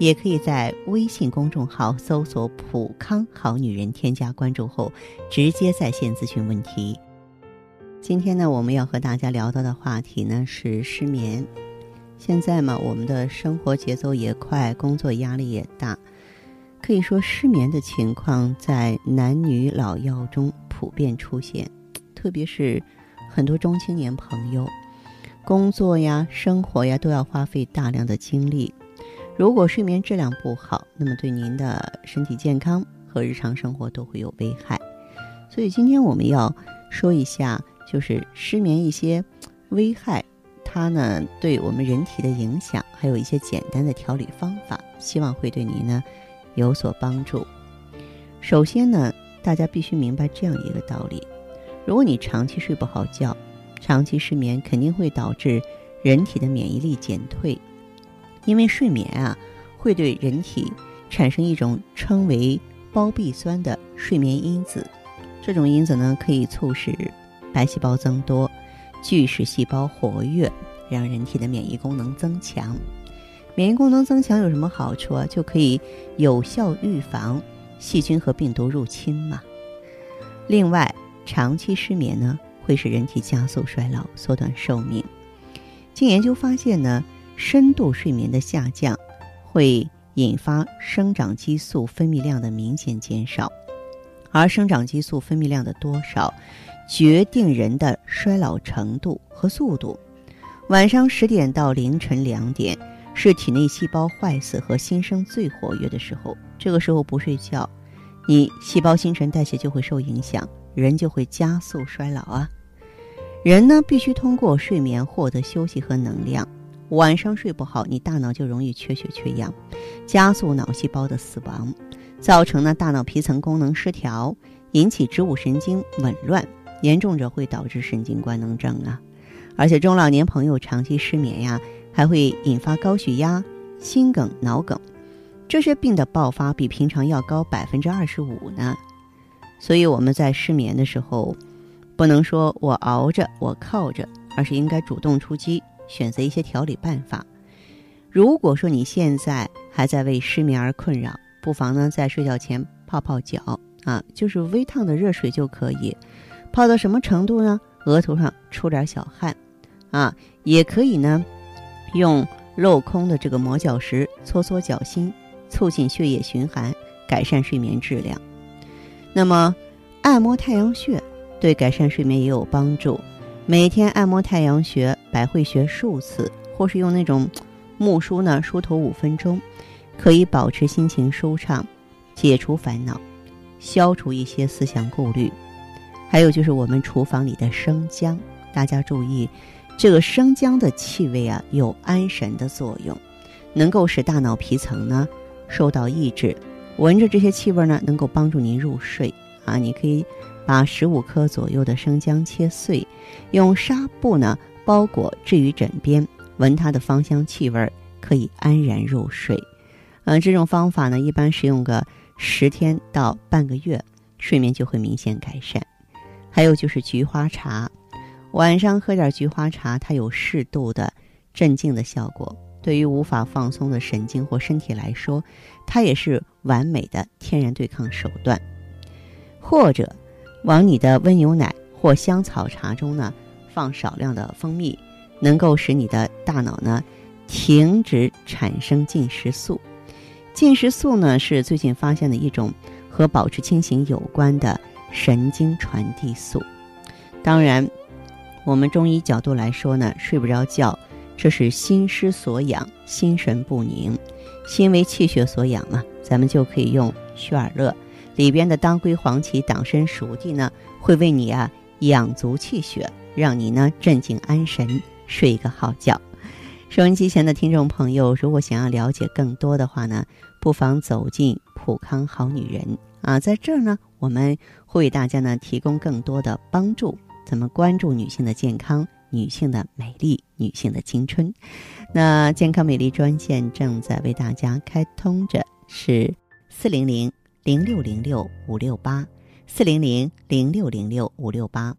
也可以在微信公众号搜索“普康好女人”，添加关注后直接在线咨询问题。今天呢，我们要和大家聊到的话题呢是失眠。现在嘛，我们的生活节奏也快，工作压力也大，可以说失眠的情况在男女老幼中普遍出现。特别是很多中青年朋友，工作呀、生活呀都要花费大量的精力。如果睡眠质量不好，那么对您的身体健康和日常生活都会有危害。所以今天我们要说一下。就是失眠一些危害，它呢对我们人体的影响，还有一些简单的调理方法，希望会对你呢有所帮助。首先呢，大家必须明白这样一个道理：如果你长期睡不好觉，长期失眠，肯定会导致人体的免疫力减退，因为睡眠啊会对人体产生一种称为胞壁酸的睡眠因子，这种因子呢可以促使。白细胞增多，巨噬细胞活跃，让人体的免疫功能增强。免疫功能增强有什么好处啊？就可以有效预防细菌和病毒入侵嘛。另外，长期失眠呢，会使人体加速衰老，缩短寿命。经研究发现呢，深度睡眠的下降会引发生长激素分泌量的明显减少，而生长激素分泌量的多少。决定人的衰老程度和速度。晚上十点到凌晨两点是体内细胞坏死和新生最活跃的时候。这个时候不睡觉，你细胞新陈代谢就会受影响，人就会加速衰老啊。人呢必须通过睡眠获得休息和能量。晚上睡不好，你大脑就容易缺血缺氧，加速脑细胞的死亡，造成呢大脑皮层功能失调，引起植物神经紊乱。严重者会导致神经官能症啊，而且中老年朋友长期失眠呀，还会引发高血压、心梗、脑梗，这些病的爆发比平常要高百分之二十五呢。所以我们在失眠的时候，不能说我熬着、我靠着，而是应该主动出击，选择一些调理办法。如果说你现在还在为失眠而困扰，不妨呢在睡觉前泡泡脚啊，就是微烫的热水就可以。泡到什么程度呢？额头上出点小汗，啊，也可以呢，用镂空的这个磨脚石搓搓脚心，促进血液循环，改善睡眠质量。那么，按摩太阳穴对改善睡眠也有帮助。每天按摩太阳穴、百会穴数次，或是用那种木梳呢梳头五分钟，可以保持心情舒畅，解除烦恼，消除一些思想顾虑。还有就是我们厨房里的生姜，大家注意，这个生姜的气味啊有安神的作用，能够使大脑皮层呢受到抑制。闻着这些气味呢，能够帮助您入睡啊。你可以把十五颗左右的生姜切碎，用纱布呢包裹置于枕边，闻它的芳香气味，可以安然入睡。嗯，这种方法呢，一般使用个十天到半个月，睡眠就会明显改善。还有就是菊花茶，晚上喝点菊花茶，它有适度的镇静的效果。对于无法放松的神经或身体来说，它也是完美的天然对抗手段。或者，往你的温牛奶或香草茶中呢放少量的蜂蜜，能够使你的大脑呢停止产生进食素。进食素呢是最近发现的一种和保持清醒有关的。神经传递素，当然，我们中医角度来说呢，睡不着觉，这是心失所养，心神不宁，心为气血所养嘛，咱们就可以用血尔乐里边的当归黄芪党参熟地呢会为你啊养足气血让你呢镇静安神睡一个好觉。收音机前的听众朋友如果想要了解更多的话呢不妨走进普康好女人。啊在这儿呢我们会为大家呢提供更多的帮助怎么关注女性的健康女性的美丽女性的青春。那健康美丽专线正在为大家开通着是四零零零六零六五六八四零零零六零六五六八。